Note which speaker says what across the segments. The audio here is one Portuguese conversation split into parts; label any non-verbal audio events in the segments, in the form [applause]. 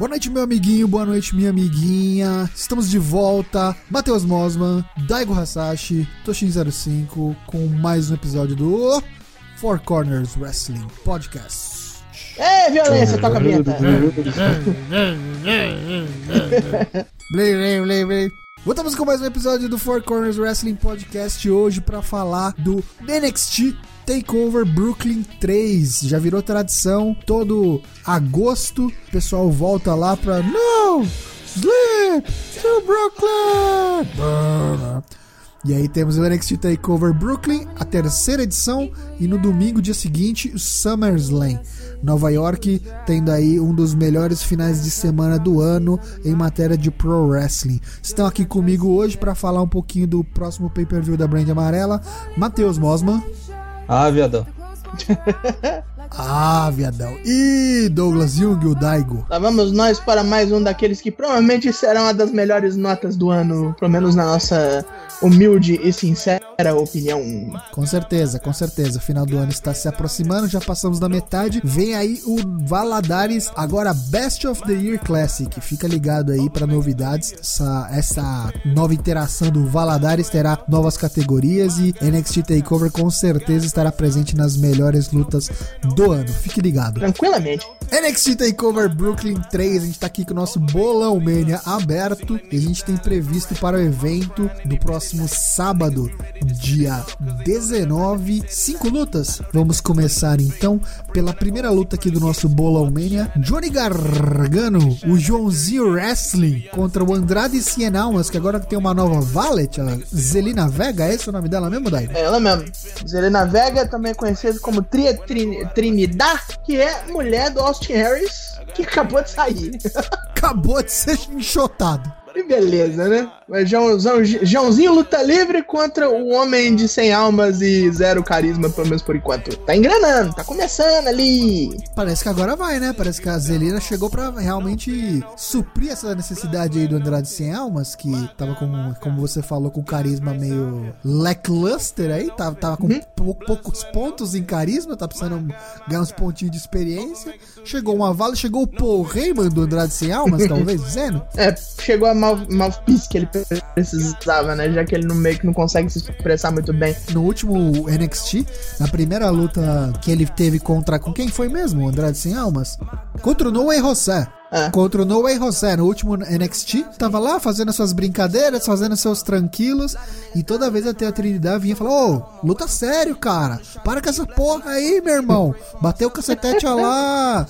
Speaker 1: Boa noite, meu amiguinho, boa noite, minha amiguinha. Estamos de volta. Matheus Mosman, Daigo Hasashi, Toshin05 com mais um episódio do Four Corners Wrestling Podcast.
Speaker 2: É, violência, toca a vinheta. [laughs]
Speaker 1: Voltamos com mais um episódio do Four Corners Wrestling Podcast hoje para falar do NXT Takeover Brooklyn 3. Já virou tradição, todo agosto o pessoal volta lá pra No! Sleep to Brooklyn! E aí temos o NXT Takeover Brooklyn, a terceira edição, e no domingo, dia seguinte, o SummerSlam. Nova York tendo aí um dos melhores finais de semana do ano em matéria de pro wrestling. Estão aqui comigo hoje para falar um pouquinho do próximo pay-per-view da Brand Amarela, Matheus Mosman.
Speaker 3: Ah, viadão. [laughs]
Speaker 1: ah, viadão. E Douglas Jung, o Daigo.
Speaker 2: Lá vamos nós para mais um daqueles que provavelmente serão uma das melhores notas do ano, pelo menos na nossa humilde e sincera opinião.
Speaker 1: Com certeza, com certeza. O final do ano está se aproximando, já passamos da metade. Vem aí o Valadares, agora Best of the Year Classic. Fica ligado aí para novidades. Essa, essa nova interação do Valadares terá novas categorias e NXT Takeover com certeza estará presente nas melhores lutas do ano. Fique ligado.
Speaker 2: Tranquilamente.
Speaker 1: NXT Takeover Brooklyn 3, a gente tá aqui com o nosso Bolão Mania aberto e a gente tem previsto para o evento do próximo sábado, dia 19, cinco lutas. Vamos começar então pela primeira luta aqui do nosso Bolão Mania, Johnny Gargano, o Joãozinho Wrestling contra o Andrade Cien Almas, que agora tem uma nova valet, a Zelina Vega, é esse o nome dela mesmo, Dai?
Speaker 2: É ela mesmo. Zelina Vega, também conhecida como Tria Trin Trinidad, que é mulher do Austin Harris, que acabou de sair.
Speaker 1: acabou de ser enxotado.
Speaker 2: Que beleza, né? Mas Joãozão, Joãozinho luta livre contra o homem de 100 almas e zero carisma, pelo menos por enquanto. Tá engranando, tá começando ali.
Speaker 1: Parece que agora vai, né? Parece que a Zelina chegou pra realmente suprir essa necessidade aí do Andrade 100 almas, que tava com, como você falou, com carisma meio lackluster aí, tava, tava com uhum. pou, poucos pontos em carisma, tá precisando ganhar uns pontinhos de experiência. Chegou uma vala, chegou o Paul Heyman do Andrade 100 almas, [laughs] talvez, dizendo?
Speaker 2: É, chegou a mouthpiece que ele precisava, né? Já que ele no meio que não consegue se expressar muito bem.
Speaker 1: No último NXT, na primeira luta que ele teve contra. Com quem foi mesmo? Andrade Sem Almas? Contra o Noé José. É. Contra o No Way José no último NXT, tava lá fazendo suas brincadeiras, fazendo seus tranquilos, e toda vez até a Trinidade vinha e falou: Ô, luta sério, cara, para com essa porra aí, meu irmão. Bateu o cacetete lá,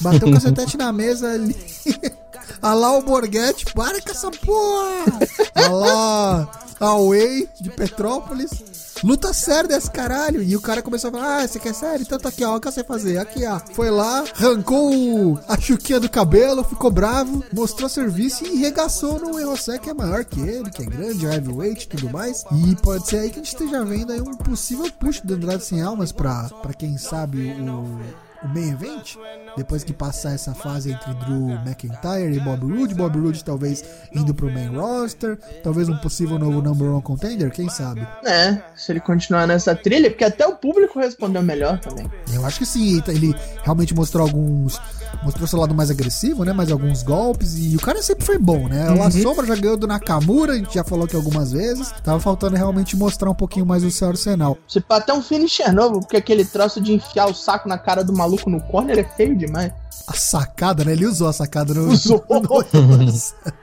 Speaker 1: bateu o cacetete na mesa ali. [laughs] Alá o Borghetti, para com essa porra! Alá a Way de Petrópolis. Luta séria desse caralho. E o cara começou a falar: Ah, você quer sério? Então tá aqui, ó. O que você fazer? Aqui, ó. Foi lá, arrancou a chuquinha do cabelo, ficou bravo, mostrou serviço e regaçou no Erosé, que é maior que ele, que é grande, heavyweight e tudo mais. E pode ser aí que a gente esteja vendo aí um possível push do Andrade Sem Almas pra, pra quem sabe o o main event, depois que passar essa fase entre Drew McIntyre e Bob Roode, Bob Roode talvez indo pro main roster, talvez um possível novo number one contender, quem sabe?
Speaker 2: É, se ele continuar nessa trilha, porque até o público respondeu melhor também.
Speaker 1: Eu acho que sim, ele realmente mostrou alguns mostrou seu lado mais agressivo, né? Mais alguns golpes. E o cara sempre foi bom, né? Uhum. A Sombra já ganhou do Nakamura, a gente já falou aqui algumas vezes. Tava faltando realmente mostrar um pouquinho mais o seu arsenal.
Speaker 2: Se pá, até um finisher novo, porque aquele troço de enfiar o saco na cara do maluco no corner é feio demais.
Speaker 1: A sacada, né? Ele usou a sacada no.
Speaker 2: Usou! [laughs]
Speaker 1: No... [laughs]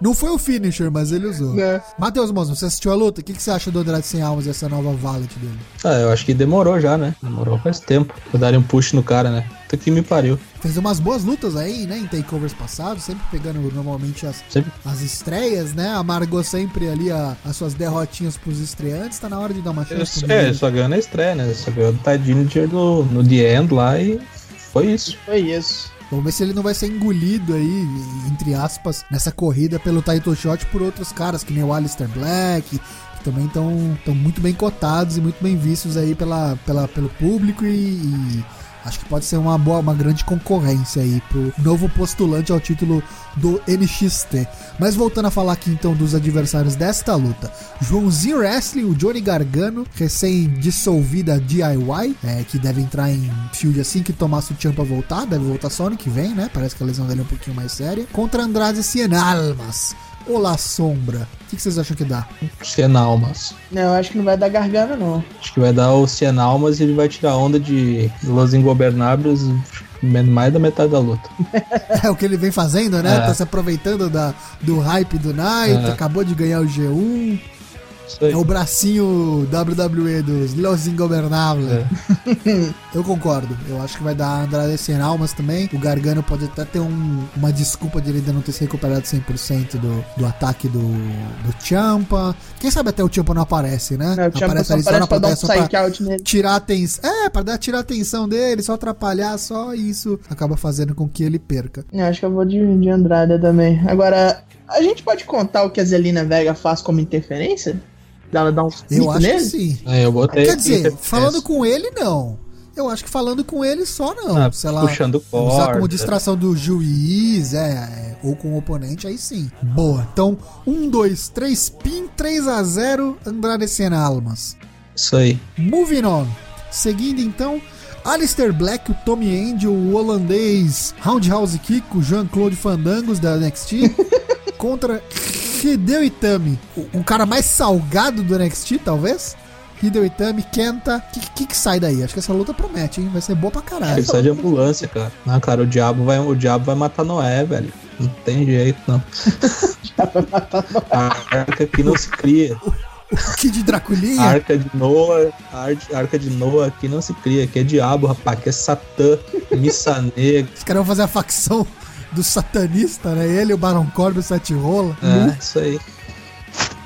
Speaker 1: Não foi o finisher, mas ele usou. Né? Matheus Mozo, você assistiu a luta? O que, que você acha do Andrade Sem Almas e essa nova Valet dele?
Speaker 3: Ah, eu acho que demorou já, né? Demorou faz tempo. Pra darem um push no cara, né? Até que me pariu.
Speaker 1: Fez umas boas lutas aí, né? Em takeovers passados, sempre pegando normalmente as, sempre. as estreias, né? Amargou sempre ali a, as suas derrotinhas pros estreantes. Tá na hora de dar uma chance.
Speaker 3: É, só ganhou na estreia, né? Só ganhou do Ty no, no The End lá e foi isso.
Speaker 2: Foi isso.
Speaker 1: Vamos ver se ele não vai ser engolido aí, entre aspas, nessa corrida pelo title shot por outros caras, que nem o Alistair Black, que também estão muito bem cotados e muito bem vistos aí pela, pela, pelo público e, e Acho que pode ser uma boa, uma grande concorrência aí pro novo postulante ao título do NXT. Mas voltando a falar aqui então dos adversários desta luta: Joãozinho Wrestling, o Johnny Gargano, recém-dissolvida DIY, é, que deve entrar em field assim que Tommaso Ciampa voltar, deve voltar só ano que vem, né? Parece que a lesão dele é um pouquinho mais séria. Contra Andrade Cien Almas. Olá, Sombra. O que, vocês acham que dá?
Speaker 3: Cienalmas.
Speaker 2: Não, eu acho que não vai dar gargano, não.
Speaker 3: Acho que vai dar o Cienalmas e ele vai tirar a onda de Los Ingobernables mais da metade da luta. [laughs]
Speaker 1: é o que ele vem fazendo, né? É. Tá se aproveitando da, do hype do Night, é. acabou de ganhar o G1. É o bracinho WWE dos Los Ingobernables. É. [laughs] eu concordo. Eu acho que vai dar Andrade sem almas também. O Gargano pode até ter um, uma desculpa de ele ainda não ter se recuperado 100% do, do ataque do, do Champa. Quem sabe até o Champa não aparece, né?
Speaker 2: É, o Champa aparece ali só na plateia só pra
Speaker 1: tirar a atenção. É, pra dar, tirar a atenção dele, só atrapalhar, só isso acaba fazendo com que ele perca.
Speaker 2: Eu acho que eu vou de, de Andrade também. Agora, a gente pode contar o que a Zelina Vega faz como interferência? Dela dar um
Speaker 1: Eu acho nele? que sim.
Speaker 3: É, eu botei
Speaker 1: Quer dizer, falando com ele, não. Eu acho que falando com ele só não. Ah,
Speaker 3: Sei lá, puxando
Speaker 1: corda. Usar como distração do juiz, é, é, ou com o oponente, aí sim. Boa. Então, 1, 2, 3, pin, 3 a 0 Andrade Senna Almas.
Speaker 3: Isso aí.
Speaker 1: Moving on. Seguindo então, Alistair Black, o Tommy Angel, o holandês Roundhouse Kick, o Jean-Claude Fandangos da NXT, [laughs] contra Hideo Itami, o, o, cara mais salgado do NXT, talvez. Hideo Itami, Kenta. O que, que, que, sai daí? Acho que essa luta promete, hein? Vai ser boa pra caralho.
Speaker 3: Ele sai de ambulância, cara. Não, cara, o diabo vai, o diabo vai matar Noé, velho. Não tem jeito, não. o diabo vai matar Noé. A arca que não se cria.
Speaker 1: O Kid Draculinha?
Speaker 3: A arca de Noah, a arca de Noah aqui não se cria, aqui é diabo, rapaz, aqui é Satã, missa negra.
Speaker 1: Os caras vão fazer a facção do satanista, né? Ele, o Baron Corbin, o Sete Rola.
Speaker 3: É, isso aí.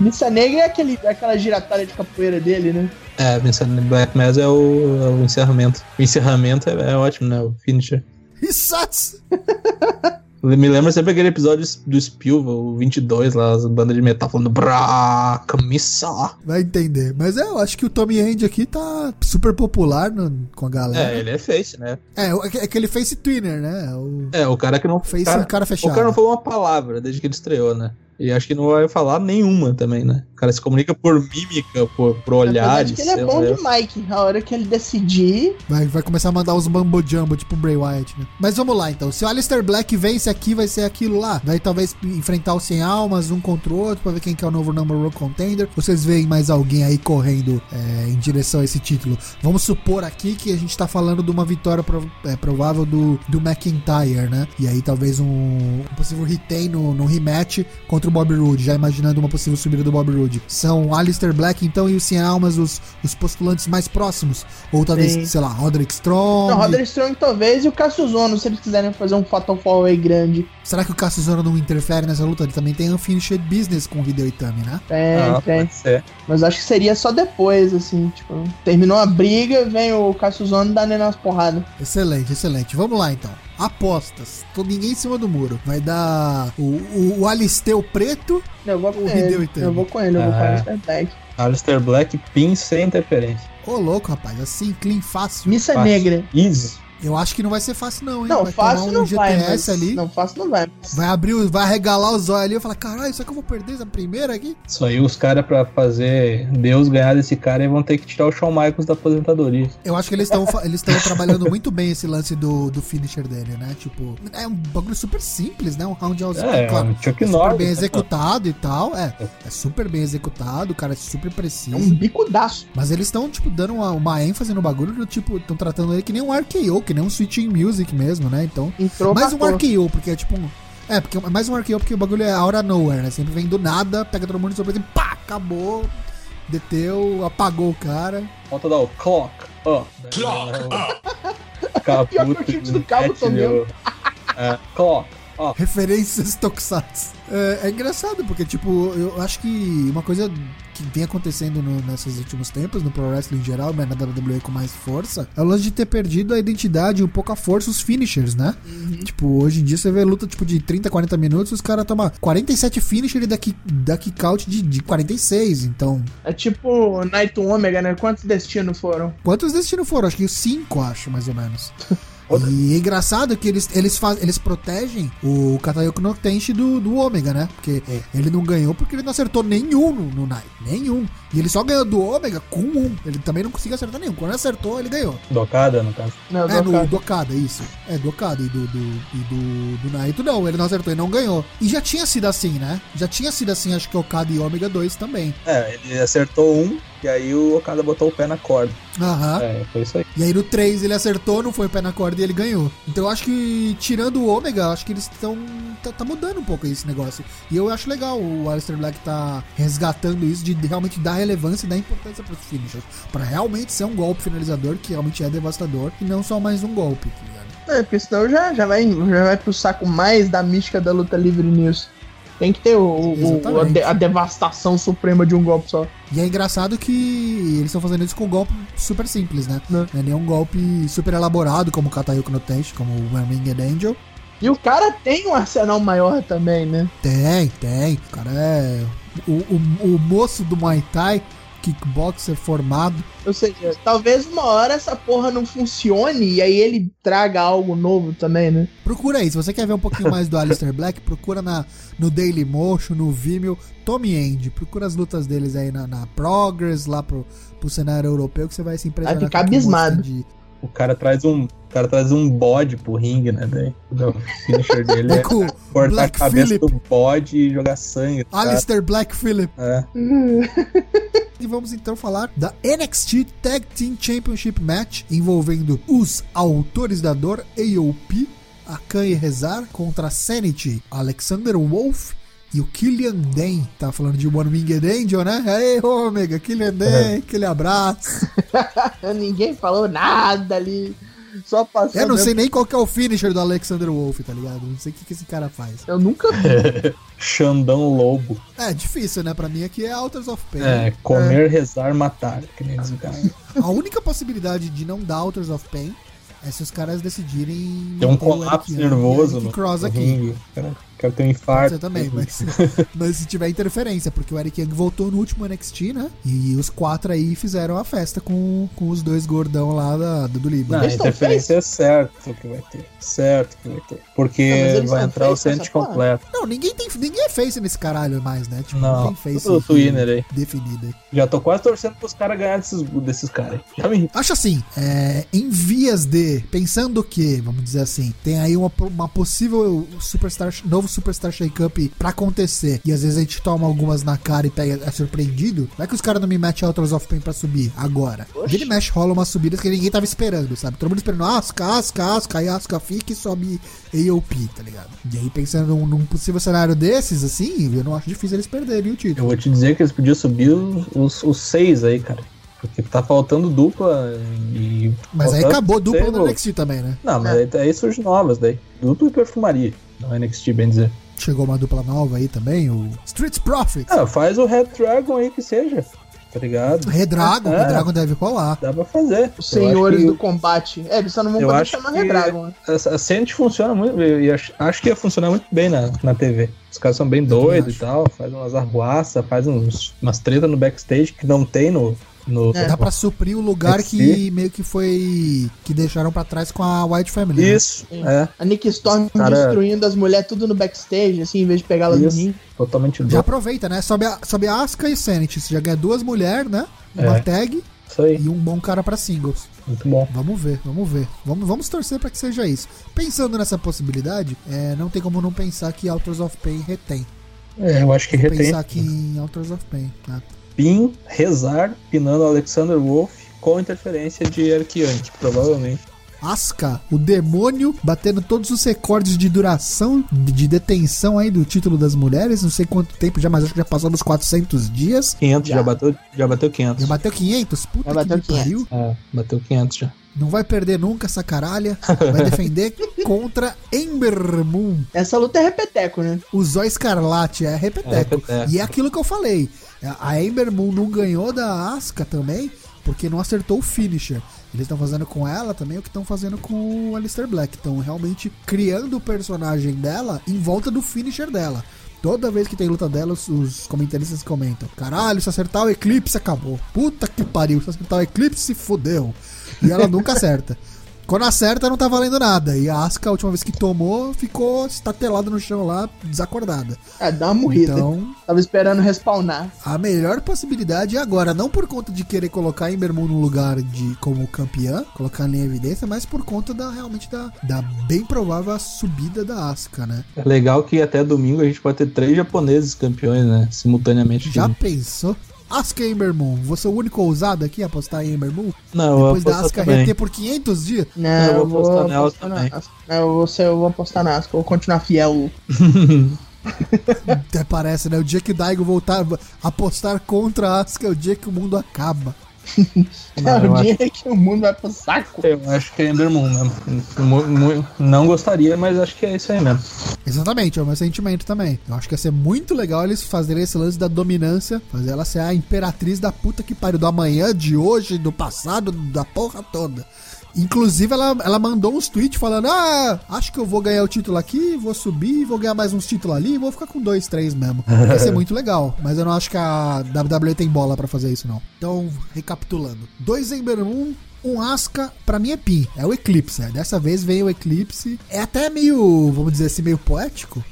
Speaker 2: Missa Negra é aquele, aquela giratória de capoeira dele, né?
Speaker 3: É, Missa Black Mass é o, é o encerramento. O encerramento é, é ótimo, né? O finisher.
Speaker 1: Risatsu! [laughs]
Speaker 3: Me lembra sempre aquele episódio do Spielberg, o 22, lá, as bandas de metal falando Brá, camisa.
Speaker 1: Vai entender. Mas é, eu acho que o Tommy End aqui tá super popular no, com a galera.
Speaker 3: É, ele é face, né?
Speaker 1: É, é aquele face twinner, né?
Speaker 3: O... É, o cara que não.
Speaker 1: Face cara, cara fechado.
Speaker 3: O cara não falou uma palavra desde que ele estreou, né? E acho que não vai falar nenhuma também, né? O cara se comunica por mímica, por, por olhares.
Speaker 2: ele é bom de Mike. A hora que ele decidir.
Speaker 1: Vai, vai começar a mandar os mambo jumbo, tipo o Bray Wyatt, né? Mas vamos lá então. Se o Alistair Black vence aqui, vai ser aquilo lá. Vai talvez enfrentar os 100 almas, um contra o outro, pra ver quem que é o novo number one contender. Vocês veem mais alguém aí correndo é, em direção a esse título. Vamos supor aqui que a gente tá falando de uma vitória prov é, provável do, do McIntyre, né? E aí talvez um, um possível retain no, no rematch contra o Bob Roode, já imaginando uma possível subida do Bob Roode. São Alistair Black, então, e o Cien Almas os, os postulantes mais próximos? Ou talvez, Sim. sei lá, Roderick Strong?
Speaker 2: Não, Roderick Strong talvez, e o Cassius Ono, se eles quiserem fazer um Fatal Fall aí grande.
Speaker 1: Será que o Cassius Ono não interfere nessa luta? Ele também tem Unfinished Business com o Hideo Itami, né?
Speaker 2: Tem, ah, tem. Mas acho que seria só depois, assim, tipo, terminou a briga, vem o Cassius Ono dando nas porradas.
Speaker 1: Excelente, excelente. Vamos lá, então. Apostas. Tô ninguém em cima do muro. Vai dar o, o, o Alisteu preto.
Speaker 2: Eu vou com ele. Eu vou com ele, eu vou com o Alistair Black.
Speaker 3: Alistair Black, pin sem interferência.
Speaker 1: Ô, louco, rapaz. Assim, clean, fácil.
Speaker 2: Missa
Speaker 1: fácil.
Speaker 2: negra.
Speaker 3: Easy.
Speaker 1: Eu acho que não vai ser fácil, não, hein?
Speaker 2: Não,
Speaker 1: vai
Speaker 2: fácil um não
Speaker 1: GTS
Speaker 2: vai. Mas...
Speaker 1: Ali,
Speaker 2: não, fácil não vai.
Speaker 1: Mas... Vai abrir, vai arregalar os olhos ali e falar: caralho, será que eu vou perder essa primeira aqui?
Speaker 3: Isso aí, os caras, pra fazer Deus ganhar desse cara, vão ter que tirar o Shawn Michaels da aposentadoria.
Speaker 1: Eu acho que eles estão eles trabalhando muito bem esse lance do, do finisher dele, né? Tipo, é um bagulho super simples, né? Um roundhouse,
Speaker 3: é, claro. Um Chuck
Speaker 1: é super bem né? executado e tal. É, é super bem executado, o cara é super preciso. É
Speaker 2: um bicudaço.
Speaker 1: Mas eles estão, tipo, dando uma, uma ênfase no bagulho, tipo, estão tratando ele que nem um RKO, que nem um switching music mesmo, né? Então,
Speaker 2: Entrou
Speaker 1: mais um RKO, porque é tipo um. É, porque é mais um RKO porque o bagulho é out of nowhere, né? Sempre vem do nada, pega todo mundo de surpresa e pá, acabou. Deteu, apagou o cara.
Speaker 3: Falta dar o clock up. Clock up. Caputo [laughs]
Speaker 2: do cabo também.
Speaker 3: É, clock
Speaker 1: Oh. Referências Tokusatsu. É, é, engraçado, porque, tipo, eu acho que uma coisa que vem acontecendo no, nesses últimos tempos, no Pro Wrestling em geral, mas na WWE com mais força, é o lance de ter perdido a identidade e um pouco a força os finishers, né? Uhum. Tipo, hoje em dia você vê luta tipo de 30, 40 minutos, os caras tomam 47 finishers e daqui, daqui count de, de 46, então.
Speaker 2: É tipo Night Omega, né? Quantos destinos foram?
Speaker 1: Quantos destinos foram? Acho que 5, acho, mais ou menos. [laughs] E é engraçado que eles, eles, faz, eles protegem o Katayoko no Tenshi do, do Ômega, né? Porque é. ele não ganhou porque ele não acertou nenhum no, no Night. Nenhum. E ele só ganhou do Ômega com um. Ele também não conseguiu acertar nenhum. Quando ele acertou, ele ganhou.
Speaker 3: Docada, no caso.
Speaker 1: Não, é, Docada. no Docada, isso. É, Docada. E do, do, e do, do Naito, não. Ele não acertou e não ganhou. E já tinha sido assim, né? Já tinha sido assim, acho que Okada e Ômega 2 também.
Speaker 3: É, ele acertou um, e aí o Okada botou o pé na corda.
Speaker 1: Aham.
Speaker 3: É, foi isso aí.
Speaker 1: E aí no 3 ele acertou, não foi o pé na corda e ele ganhou. Então eu acho que, tirando o Ômega, acho que eles estão. Tá, tá, mudando um pouco esse negócio. E eu acho legal o Alistair Black tá resgatando isso de realmente dar relevância e dar importância pros finishers. Pra realmente ser um golpe finalizador que realmente é devastador e não só mais um golpe, tá ligado?
Speaker 2: É, porque senão já, já, vai, já vai pro saco mais da mística da luta livre nisso. Tem que ter o, o a, de, a, devastação suprema de um golpe só.
Speaker 1: E é engraçado que eles estão fazendo isso com um golpe super simples, né? Não, é nenhum golpe super elaborado, como o Katayuki no Tenchi, como o Winged Angel.
Speaker 2: E o cara tem um arsenal maior também, né?
Speaker 1: Tem, tem. O cara é o, o, o moço do Muay Thai kickboxer formado.
Speaker 2: Ou seja, talvez uma hora essa porra não funcione e aí ele traga algo novo também, né?
Speaker 1: Procura aí, se você quer ver um pouquinho mais do Alistair Black, procura na, no Daily Motion, no Vimeo, Tommy End. Procura as lutas deles aí na, na Progress, lá pro, pro cenário europeu, que você vai se impressionar.
Speaker 2: Vai ficar abismado.
Speaker 3: O cara traz um, o cara traz um bode pro ringue, né? Daí, o finisher [laughs] dele é, cortar Black a cabeça Phillip. do bode e jogar sangue.
Speaker 1: Alistair Black Phillip.
Speaker 3: É. [laughs]
Speaker 1: e vamos então falar da NXT Tag Team Championship Match envolvendo os autores da dor, AOP, Akan e Rezar contra Sanity, Alexander Wolf e o Killian Dane, tá falando de One Winged Angel, né? Ei, Ômega, Killian Dane, aquele abraço. [laughs]
Speaker 2: Ninguém falou nada ali. Só passou.
Speaker 1: Eu não sei nem qual que é o finisher do Alexander Wolf, tá ligado? Não sei o que, que esse cara faz.
Speaker 2: Eu nunca vi. [laughs]
Speaker 3: Xandão Lobo.
Speaker 1: É, difícil, né? Pra mim aqui é Alters of Pain.
Speaker 3: É, comer, é. rezar, matar. Que nem esse cara.
Speaker 1: A única possibilidade de não dar Alters of Pain é se os caras decidirem.
Speaker 3: Tem um colapso nervoso no,
Speaker 1: cross aqui.
Speaker 3: Cara, quero ter um infarto.
Speaker 1: Você também, mas, [laughs] mas se tiver interferência, porque o Eric Young voltou no último NXT, né? E os quatro aí fizeram a festa com, com os dois gordão lá da, do Líbano.
Speaker 3: Não, a interferência é certo que vai ter. Certo que vai ter. Porque não, vai entrar o Sente completo.
Speaker 1: Não, ninguém, tem, ninguém é face nesse caralho mais, né?
Speaker 3: Tipo, não,
Speaker 1: não tem face
Speaker 3: o Twinner aí.
Speaker 1: definido aí.
Speaker 3: Já tô quase torcendo pros caras ganharem desses, desses caras. Já me
Speaker 1: Acho assim, é, em vias de, pensando que, vamos dizer assim, tem aí uma, uma possível Superstar, novo Superstar Shake-Up pra acontecer, e às vezes a gente toma algumas na cara e pega, é surpreendido, vai que os caras não me metem Autos of Pain pra subir agora. Ele mexe, rola umas subidas que ninguém tava esperando, sabe? Todo mundo esperando Asca, Asca, Asca, aí Asca fica e sobe AOP, tá ligado? E aí pensando num, num, possível cenário desses, assim, eu não acho difícil eles perderem o título.
Speaker 3: Eu vou te dizer que eles podiam subir os, os, os seis aí, cara. Porque tá faltando dupla e.
Speaker 1: Mas aí acabou dupla no NXT também, né?
Speaker 3: Não, mas é. aí, aí surge novas daí. Dupla e perfumaria. No NXT, bem dizer.
Speaker 1: Chegou uma dupla nova aí também, o Street Profits.
Speaker 3: Ah, faz o Red Dragon aí que seja. Tá ligado?
Speaker 1: Redragon, é, Redragon deve rolar.
Speaker 3: Dá pra fazer.
Speaker 2: Os senhores que... do combate. É, eles só não vão poder chamar Redragon. Né? A,
Speaker 3: a Sente funciona muito. E acho, acho que ia funcionar muito bem na, na TV. Os caras são bem doidos e tal. Faz umas arruaças, faz uns, umas tretas no backstage que não tem no, no,
Speaker 1: é. Dá pra suprir o lugar que meio que foi. que deixaram pra trás com a White Family.
Speaker 3: Né? Isso, né? é.
Speaker 2: A Nick Storm Cara... destruindo as mulheres tudo no backstage, assim, em vez de pegá-las no ringue.
Speaker 3: Totalmente
Speaker 1: Já aproveita, né? Sobe a, sobe a Asuka e Sanity. Você já ganha duas mulheres, né? Uma é. tag. E um bom cara para singles.
Speaker 3: Muito bom.
Speaker 1: Vamos ver, vamos ver. Vamos, vamos torcer para que seja isso. Pensando nessa possibilidade, é, não tem como não pensar que Authors of Pain retém.
Speaker 3: É, eu acho que retém.
Speaker 1: Pensar aqui em Authors of Pain, né?
Speaker 3: Pin, rezar, pinando Alexander Wolf com interferência de Young, provavelmente.
Speaker 1: Asuka, o demônio, batendo todos os recordes de duração, de detenção aí do título das mulheres. Não sei quanto tempo já, mas acho que já passou dos 400 dias.
Speaker 3: 500, já, já bateu, já bateu 500.
Speaker 1: Já bateu 500? Puta
Speaker 2: já bateu
Speaker 1: que 500. pariu.
Speaker 3: É, bateu 500 já.
Speaker 1: Não vai perder nunca essa caralha. Vai defender [laughs] contra Ember Moon.
Speaker 2: Essa luta é repeteco, né?
Speaker 1: O Zói Escarlate é repeteco. é repeteco. E é aquilo que eu falei. A Ember Moon não ganhou da Asuka também porque não acertou o finisher. Eles estão fazendo com ela também o que estão fazendo com o Alistair Black. Estão realmente criando o personagem dela em volta do finisher dela. Toda vez que tem luta dela, os, comentaristas comentam: Caralho, se acertar o Eclipse, acabou. Puta que pariu, se acertar o Eclipse, se fodeu. E ela nunca [laughs] acerta. Quando acerta, não tá valendo nada. E a Asuka, a última vez que tomou, ficou estatelada no chão lá, desacordada.
Speaker 2: É, dá uma morrida. Então, Tava esperando respawnar.
Speaker 1: A melhor possibilidade é agora, não por conta de querer colocar a Ember Moon no lugar de como campeã, colocar ela em evidência, mas por conta da realmente da, da bem provável subida da Asuka, né?
Speaker 3: É legal que até domingo a gente pode ter três japoneses campeões, né? Simultaneamente.
Speaker 1: Já pensou? Asuka Ember Moon, você é o único ousado aqui a apostar em Ember Moon?
Speaker 3: Não,
Speaker 1: Depois da Asuka reter por 500 dias?
Speaker 2: Não, eu vou, apostar nela também. Na, eu, vou, eu vou apostar na Asuka, vou continuar fiel. [laughs]
Speaker 1: Até parece, né? O dia que Daigo voltar a apostar contra a Asuka é o dia que o mundo acaba. [laughs]
Speaker 2: Não, é o dia acho... que o mundo vai pro saco.
Speaker 3: Eu acho que é Ender Moon mesmo. Não gostaria, mas acho que é isso aí mesmo.
Speaker 1: Exatamente, é o meu sentimento também. Eu acho que ia ser muito legal eles fazerem esse lance da dominância, fazer ela ser a imperatriz da puta que pariu do amanhã, de hoje, do passado, da porra toda. Inclusive, ela, ela mandou uns tweets falando: Ah, acho que eu vou ganhar o título aqui, vou subir, vou ganhar mais uns títulos ali, vou ficar com dois, três mesmo. [laughs] Vai ser muito legal. Mas eu não acho que a WWE tem bola para fazer isso, não. Então, recapitulando: dois Ember Moon, um Asca, pra mim é Pin, é o Eclipse. Né? Dessa vez veio o Eclipse. É até meio, vamos dizer assim, meio poético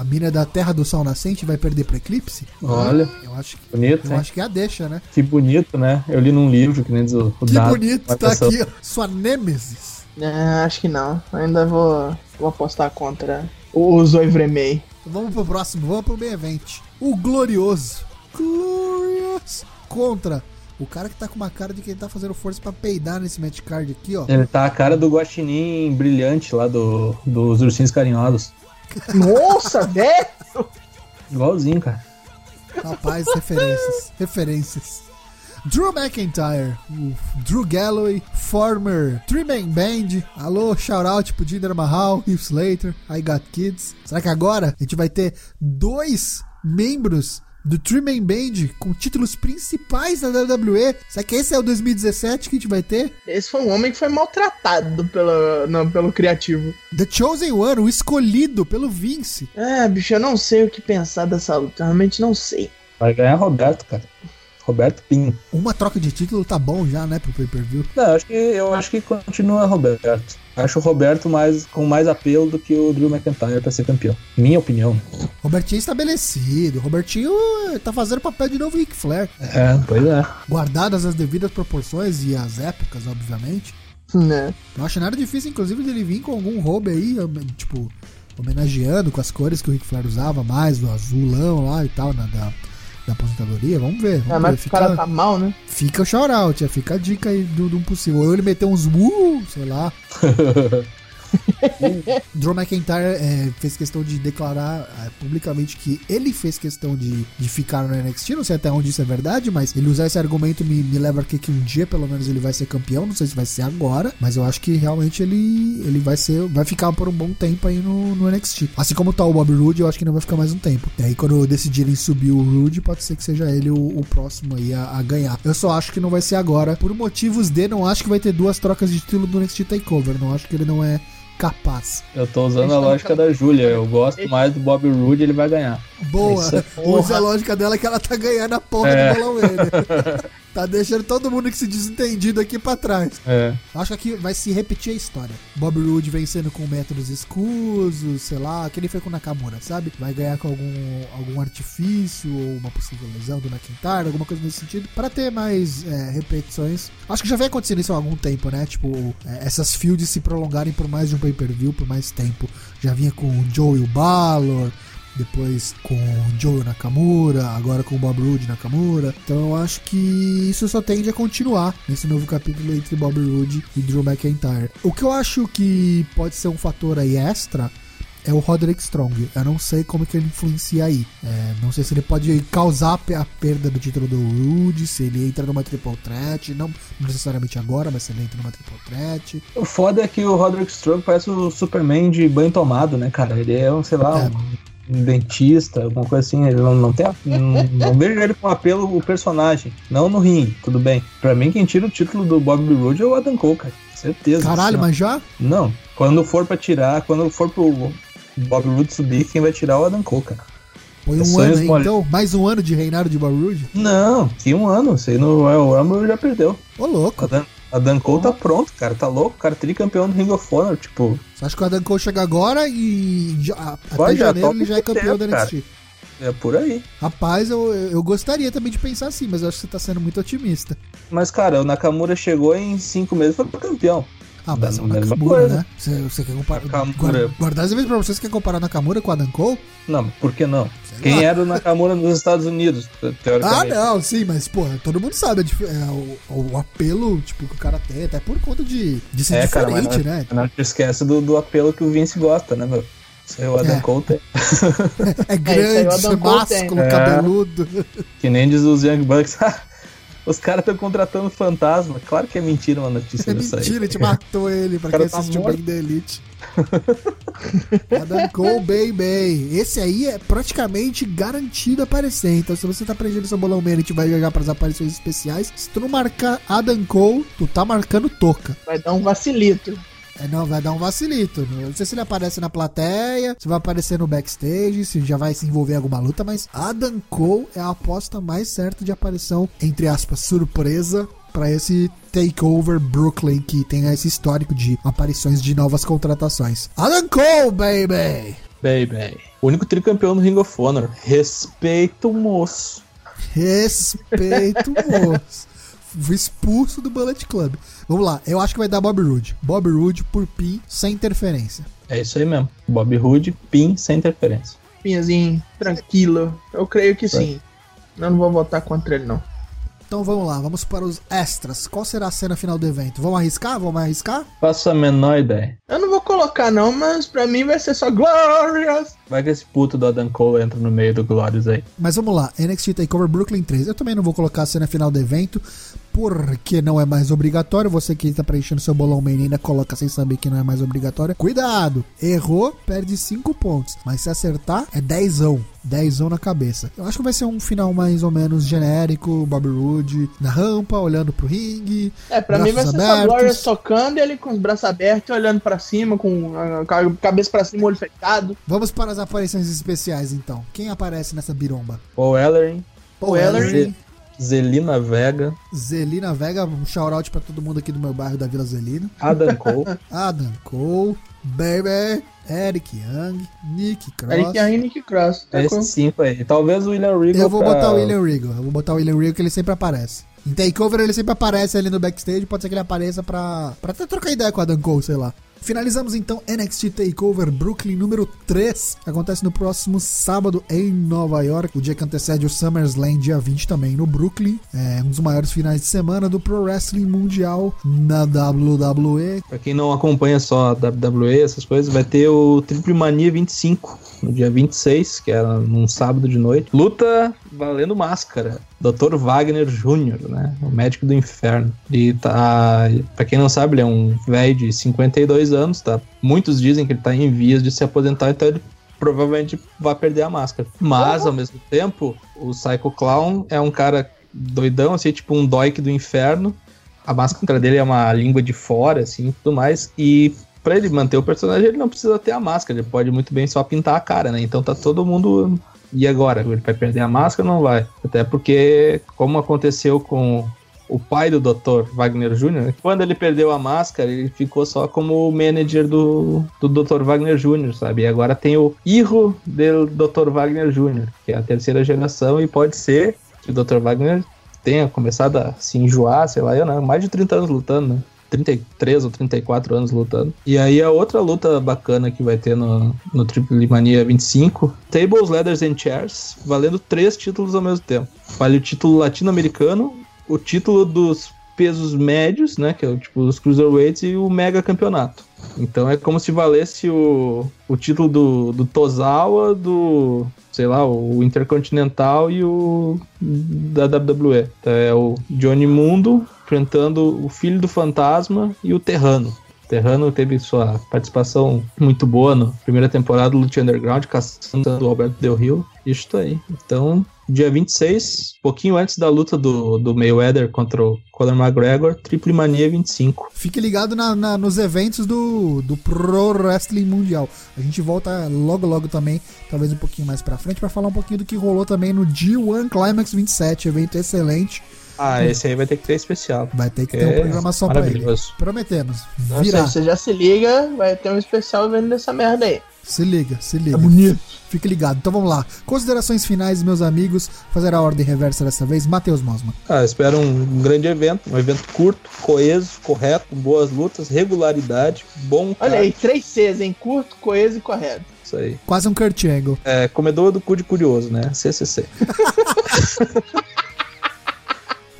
Speaker 1: a mina da Terra do Sol Nascente vai perder pro Eclipse?
Speaker 3: Olha.
Speaker 1: Eu acho que,
Speaker 3: bonito,
Speaker 1: eu acho que é a deixa, né?
Speaker 3: Que bonito, né? Eu li num livro que nem diz o,
Speaker 1: o Que dado, bonito, tá aqui, ó. Sua Nemesis.
Speaker 2: É, acho que não. Ainda vou, vou apostar contra o Zoivremei.
Speaker 1: Vamos pro próximo, vamos pro meio evento. O Glorioso. Glorious. Contra o cara que tá com uma cara de quem tá fazendo força para peidar nesse match card aqui, ó.
Speaker 3: Ele tá a cara do guaxinim brilhante lá do, dos ursinhos carinhosos. [laughs]
Speaker 2: Nossa, velho!
Speaker 3: Igualzinho, cara.
Speaker 1: Rapaz, referências. referências. Drew McIntyre, o Drew Galloway, former Three Man Band. Alô, shout out pro Jinder Mahal, Heath Slater, I Got Kids. Será que agora a gente vai ter dois membros do Three-Man Band com títulos principais da WWE. Será que esse é o 2017 que a gente vai ter?
Speaker 2: Esse foi um homem que foi maltratado pelo, não, pelo criativo.
Speaker 1: The Chosen One, o escolhido pelo Vince.
Speaker 2: É, bicho, eu não sei o que pensar dessa luta. Realmente não sei.
Speaker 3: Vai ganhar Roberto, cara. Roberto Pinho.
Speaker 1: Uma troca de título tá bom já, né, pro pay-per-view?
Speaker 3: Não, acho que, eu acho que continua Roberto. Acho o Roberto mais, com mais apelo do que o Drew McIntyre pra ser campeão. Minha opinião.
Speaker 1: Robertinho estabelecido. Robertinho eh, tá fazendo papel de novo Ric Flair.
Speaker 3: É, pois é.
Speaker 1: Guardadas as devidas proporções e as épocas, obviamente.
Speaker 2: Né?
Speaker 1: Não acho nada difícil, inclusive, dele vir com algum roubo aí, tipo, homenageando com as cores que o Ric Flair usava mais, do azulão lá e tal, na, da, da aposentadoria. Vamos ver. Vamos
Speaker 2: é, mas ver. o cara tá mal, né?
Speaker 1: Fica o shout-out, fica a dica aí do, do possível. Ou ele meteu uns uh, sei lá. [laughs] [laughs] Drew McIntyre é, fez questão de declarar é, publicamente que ele fez questão de, de ficar no NXT. Não sei até onde isso é verdade, mas ele usar esse argumento me, me leva a que, que um dia, pelo menos, ele vai ser campeão. Não sei se vai ser agora, mas eu acho que realmente ele, ele vai ser. Vai ficar por um bom tempo aí no, no NXT. Assim como tá o Bob Roode, eu acho que não vai ficar mais um tempo. E aí, quando decidirem subir o Roode, pode ser que seja ele o, o próximo aí a, a, ganhar. Eu só acho que não vai ser agora. Por motivos de, não acho que vai ter duas trocas de título no NXT Takeover. Não acho que ele não é capaz.
Speaker 3: Eu tô usando a lógica da Júlia. Eu gosto mais do Bob Roode, ele vai ganhar.
Speaker 1: Boa. É Use a lógica dela que ela tá ganhando a porra é. do bolão [laughs] Tá deixando todo mundo que se desentendido aqui pra trás.
Speaker 3: É.
Speaker 1: Acho que aqui vai se repetir a história. Bob Roode vencendo com métodos escusos, sei lá, que ele foi com Nakamura, sabe? Vai ganhar com algum, algum artifício ou uma possível lesão do McIntyre, alguma coisa nesse sentido, para ter mais é, repetições. Acho que já vem acontecendo isso há algum tempo, né? Tipo, é, essas fields se prolongarem por mais de um pay-per-view, por mais tempo. Já vinha com o Joe e o Balor depois com Joe Nakamura, agora com Bob Roode Nakamura. Então eu acho que isso só tende a continuar nesse novo capítulo entre Bob Roode e Drew McIntyre. O que eu acho que pode ser um fator aí extra é o Roderick Strong. Eu não sei como que ele influencia aí. É, não sei se ele pode causar a perda do título do Rude, se ele entra numa triple threat, não necessariamente agora, mas se ele entra numa triple threat.
Speaker 3: O foda é que o Roderick Strong parece o Superman de banho tomado, né, cara? Ele é um, sei lá, é. um dentista, alguma coisa assim. Ele não, não tem. não, não vejo ele com apelo o personagem. Não no ringue, tudo bem. Pra mim, quem tira o título do Bob Roode é o Adam Cole, cara. Certeza.
Speaker 1: Caralho, mas já?
Speaker 3: Não. Quando for pra tirar, quando for pro Bob Roode subir, quem vai tirar é o Adam Cole, cara.
Speaker 1: Foi um ano, aí, então? Mais um ano de reinado de Bob Roode?
Speaker 3: Não, que um ano. Sei no Royal Rumble já perdeu.
Speaker 1: Ô, louco.
Speaker 3: Adam, Cole oh. tá pronto, cara. Tá louco, cara. Tricampeão do Ring of Honor, tipo...
Speaker 1: Você acha que o Adam Cole chega agora e já, até já, janeiro ele já é campeão da NXT? Cara.
Speaker 3: É por aí.
Speaker 1: Rapaz, eu, eu gostaria também de pensar assim, mas eu acho que você tá sendo muito otimista.
Speaker 3: Mas, cara, o Nakamura chegou em cinco meses e foi campeão.
Speaker 1: Ah, mas é o Nakamura, né? Você, você quer comparar. Nakamura. Guardar as vezes pra vocês, quer comparar Nakamura com a Dan Cole?
Speaker 3: Não, por que não? Sei Quem lá. era o Nakamura nos Estados Unidos,
Speaker 1: teoricamente? Ah, não, sim, mas, pô, todo mundo sabe é, o, o, apelo tipo, que o cara tem, até por conta de, de ser é, diferente, cara,
Speaker 3: né? Não te esquece do, do apelo que o Vince gosta, né, meu? Isso aí o Adam é. Cole tem. [laughs]
Speaker 1: É grande, é, másculo, cabeludo.
Speaker 3: Que nem diz os Young Bucks. [laughs] Os caras estão contratando fantasma. Claro que é mentira uma [laughs] notícia
Speaker 1: é dessa mentira, aí. a gente matou ele pra quem tá assistiu Bang da Elite. Adam Cole, baby. Esse aí é praticamente garantido aparecer. Então, se você tá prendendo seu bolão meio, a gente vai jogar pras aparições especiais. Se tu não marcar Adam Cole, tu tá marcando toca.
Speaker 2: Vai dar um vacilito.
Speaker 1: É, não, vai dar um vacilito. Não sei se ele aparece na plateia, se vai aparecer no backstage, se já vai se envolver em alguma luta, mas Adam Cole é a aposta mais certa de aparição, entre aspas, surpresa para esse takeover Brooklyn que tem esse histórico de aparições de novas contratações. Adam Cole, baby!
Speaker 3: Baby. O único tricampeão do Ring of Honor. Respeito, moço.
Speaker 1: Respeito, moço expulso do Bullet Club. Vamos lá, eu acho que vai dar Bob Roode. Bob Roode por pin sem interferência.
Speaker 3: É isso aí mesmo. Bob Roode, pin sem interferência.
Speaker 2: Pinhazinho, tranquilo. Eu creio que sim. Eu não vou votar contra ele, não.
Speaker 1: Então vamos lá, vamos para os extras. Qual será a cena final do evento? Vamos arriscar? Vamos arriscar?
Speaker 3: Faço a menor ideia.
Speaker 2: Eu não vou colocar não, mas pra mim vai ser só Glorious.
Speaker 3: Vai que esse puto do Adam Cole entra no meio do Glorious aí.
Speaker 1: Mas vamos lá, NXT TakeOver Brooklyn 3. Eu também não vou colocar a cena final do evento, porque não é mais obrigatório. Você que está preenchendo seu bolão menina, coloca sem saber que não é mais obrigatório. Cuidado! Errou, perde 5 pontos. Mas se acertar, é 10. 10 na cabeça. Eu acho que vai ser um final mais ou menos genérico, Bob Roode na rampa, olhando pro ringue.
Speaker 2: É, pra mim vai ser abertos. só Glória tocando ele com os braços abertos, olhando para cima, com a cabeça para cima, olho fechado.
Speaker 1: Vamos para as aparições especiais então. Quem aparece nessa biromba?
Speaker 3: Paul Ellering. Paul Ellering. Zelina Vega.
Speaker 1: Zelina Vega, um shout-out pra todo mundo aqui do meu bairro da Vila Zelina.
Speaker 3: Adam Cole. [laughs]
Speaker 1: Adam Cole. Baby. Eric Young, Nick Cross.
Speaker 2: Eric Young e Nick Cross.
Speaker 3: Tá Esse cinco aí. Talvez o William Regal.
Speaker 1: Eu vou pra... botar o William Regal. Eu vou botar o William Regal que ele sempre aparece. Em Takeover ele sempre aparece ali no backstage. Pode ser que ele apareça pra, pra até trocar ideia com a Dan Cole, sei lá. Finalizamos então NXT Takeover Brooklyn número 3, que acontece no próximo sábado em Nova York, o dia que antecede o SummerSlam, dia 20 também no Brooklyn. É um dos maiores finais de semana do Pro Wrestling Mundial na WWE.
Speaker 3: Pra quem não acompanha só a WWE, essas coisas, vai ter o Triple Mania 25, no dia 26, que é num sábado de noite. Luta valendo máscara. Dr. Wagner Jr., né? O médico do inferno. Ele tá. Pra quem não sabe, ele é um velho de 52 anos, tá? Muitos dizem que ele tá em vias de se aposentar, então ele provavelmente vai perder a máscara. Mas, ao mesmo tempo, o Psycho Clown é um cara doidão, assim, tipo um doik do inferno. A máscara dele é uma língua de fora, assim, tudo mais. E para ele manter o personagem, ele não precisa ter a máscara, ele pode muito bem só pintar a cara, né? Então tá todo mundo e agora? Ele vai perder a máscara ou não vai? Até porque, como aconteceu com o pai do Dr. Wagner Jr., quando ele perdeu a máscara, ele ficou só como manager do, do Dr. Wagner Jr., sabe? E agora tem o Irro do Dr. Wagner Jr., que é a terceira geração, e pode ser que o Dr. Wagner tenha começado a se enjoar, sei lá, eu não, mais de 30 anos lutando, né? 33 ou 34 anos lutando. E aí a outra luta bacana que vai ter no, no Triple Mania 25, Tables, Ladders and Chairs, valendo três títulos ao mesmo tempo. Vale o título latino-americano, o título dos pesos médios, né, que é o tipo os cruiserweights e o mega campeonato. Então é como se valesse o, o título do, do Tozawa, do, sei lá, o Intercontinental e o da WWE. Então é o Johnny Mundo enfrentando o Filho do Fantasma e o Terrano. Terrano teve sua participação muito boa na primeira temporada do Lucha Underground, caçando o Alberto Del Rio. Isso aí. Então, dia 26, pouquinho antes da luta do, do Mayweather contra o Conor McGregor, Triple Mania 25.
Speaker 1: Fique ligado na, na, nos eventos do, do Pro Wrestling Mundial. A gente volta logo, logo também, talvez um pouquinho mais pra frente, para falar um pouquinho do que rolou também no G1 Climax 27, evento excelente
Speaker 3: ah, esse aí vai ter que ter especial.
Speaker 1: Vai ter que ter um programa só pra ele. Prometemos.
Speaker 2: Virar. Você já se liga, vai ter um especial vendo dessa merda aí.
Speaker 1: Se liga, se liga.
Speaker 2: É bonito.
Speaker 1: Fique ligado. Então vamos lá. Considerações finais, meus amigos. Fazer a ordem reversa dessa vez. Matheus Mosman.
Speaker 3: Ah, espero um, grande evento. Um evento curto, coeso, correto, boas lutas, regularidade, bom.
Speaker 2: Olha aí, três Cs, hein? Curto, coeso e correto.
Speaker 3: Isso aí.
Speaker 1: Quase um Kurt Angle.
Speaker 3: É, comedor do cu de curioso, né? CCC. [laughs]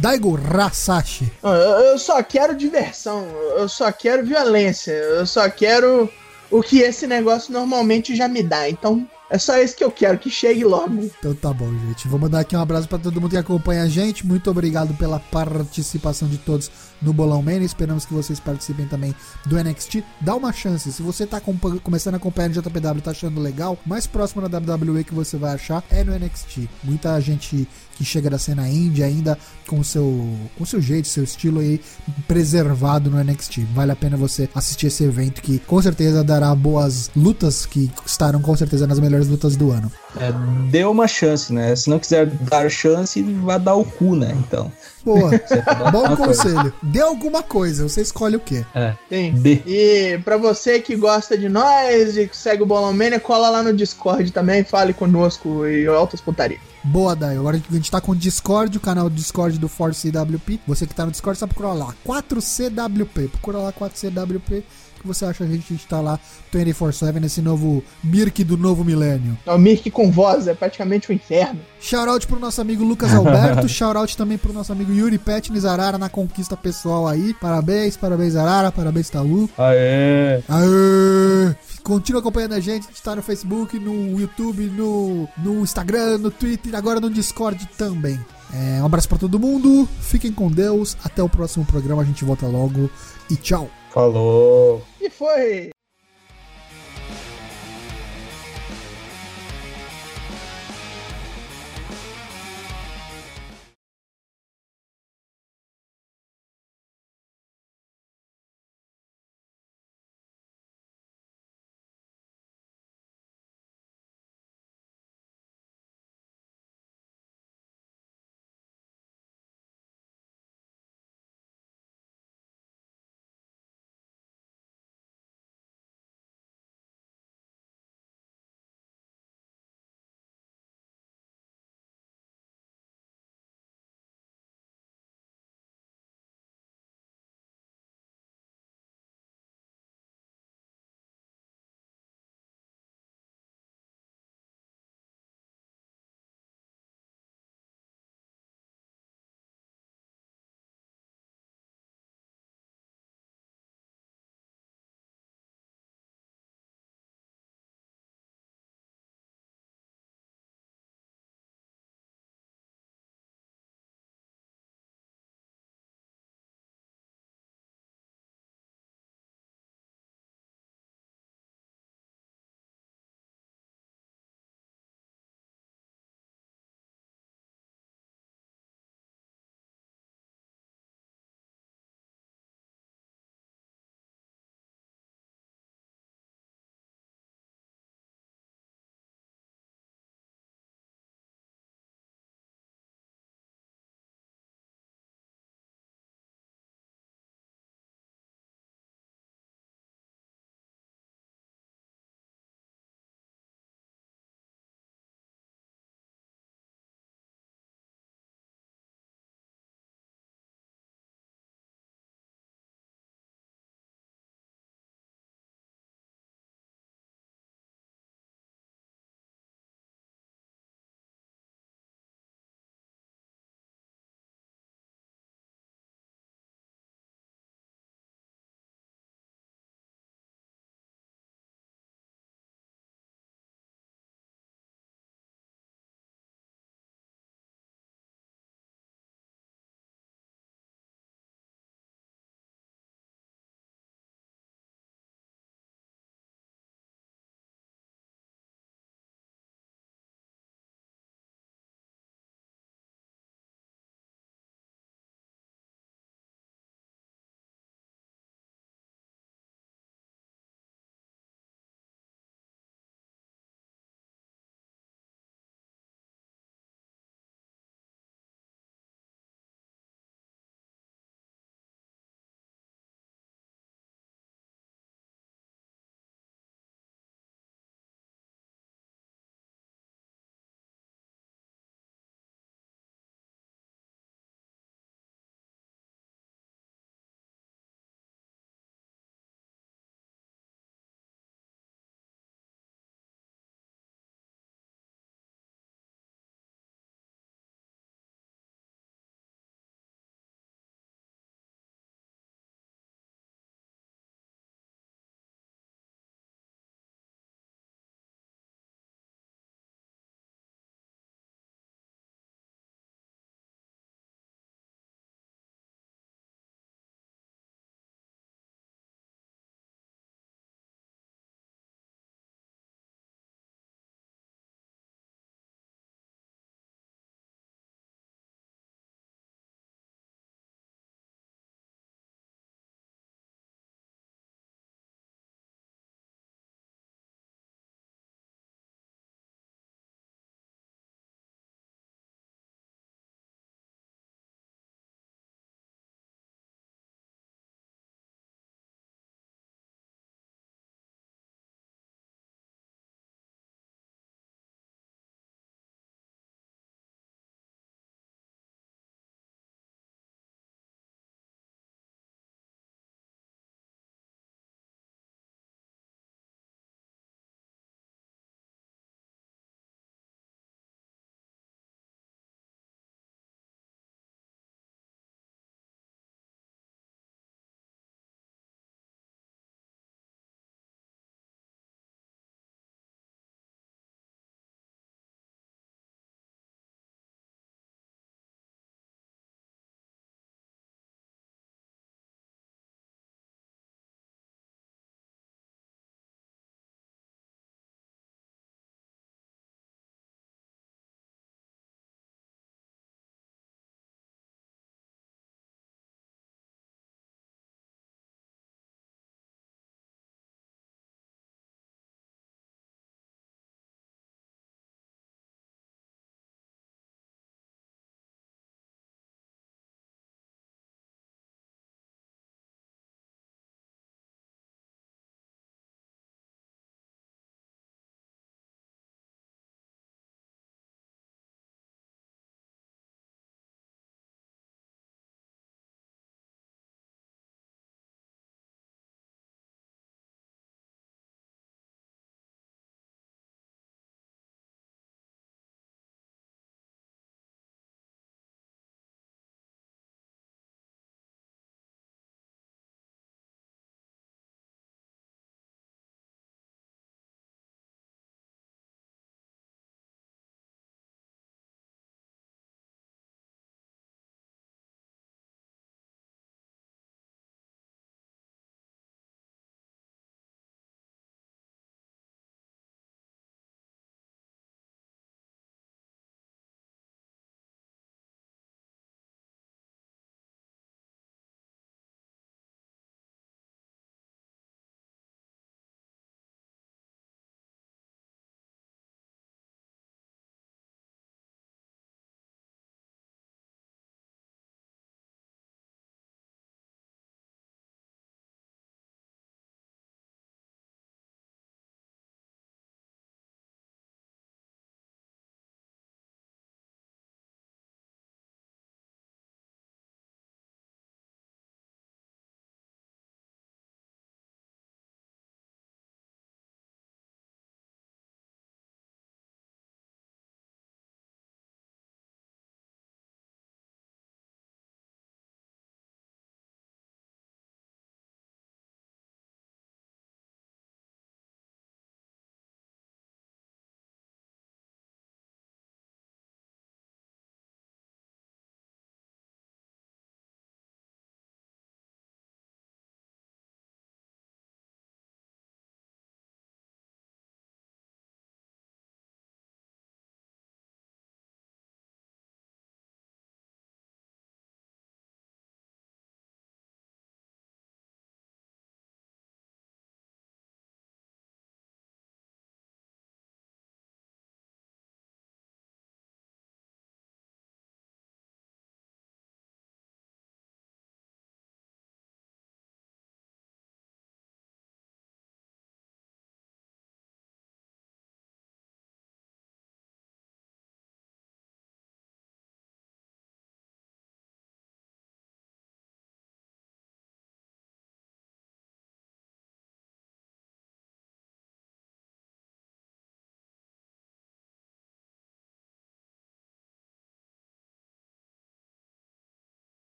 Speaker 1: Daigo Rasashi.
Speaker 2: Eu só quero diversão, eu só quero violência, eu só quero o que esse negócio normalmente já me dá. Então, é só isso que eu quero, que chegue logo.
Speaker 1: Então tá bom, gente. Vou mandar aqui um abraço para todo mundo que acompanha a gente. Muito obrigado pela participação de todos no Bolão Mania. Esperamos que vocês participem também do NXT. Dá uma chance. Se você tá começando a acompanhar no JPW e tá achando legal, mais próximo da WWE que você vai achar é no NXT. Muita gente que chega da cena indie ainda com seu com seu jeito, seu estilo aí preservado no NXT. Vale a pena você assistir esse evento que com certeza dará boas lutas que estarão com certeza nas melhores lutas do ano.
Speaker 3: É, dê uma chance, né? Se não quiser dar chance, vai dar o cu, né? Então.
Speaker 1: Boa. [laughs] Bom conselho. Dê alguma coisa, você escolhe o quê.
Speaker 2: É. Sim. Dê. E pra você que gosta de nós e que segue o Bolão Mania, cola lá no Discord também, fale conosco e altas putarias.
Speaker 1: Boa, Dai. Agora a gente tá com o Discord, o canal do Discord do Force CWP. Você que tá no Discord, só procurar lá. 4CWP. Procura lá 4CWP que você acha a gente, a gente tá lá 24-7 nesse novo Mirk do novo milênio?
Speaker 2: É o Mirk com voz, é praticamente o um inferno.
Speaker 1: Shoutout pro nosso amigo Lucas Alberto, [laughs] shoutout também pro nosso amigo Yuri Petnis Arara na conquista pessoal aí. Parabéns, parabéns Arara, parabéns Taú.
Speaker 3: Aê!
Speaker 1: Aê! Continua acompanhando a gente, a gente tá no Facebook, no YouTube, no, no Instagram, no Twitter, agora no Discord também. É, um abraço para todo mundo, fiquem com Deus, até o próximo programa, a gente volta logo e tchau.
Speaker 3: Falou.
Speaker 2: E foi.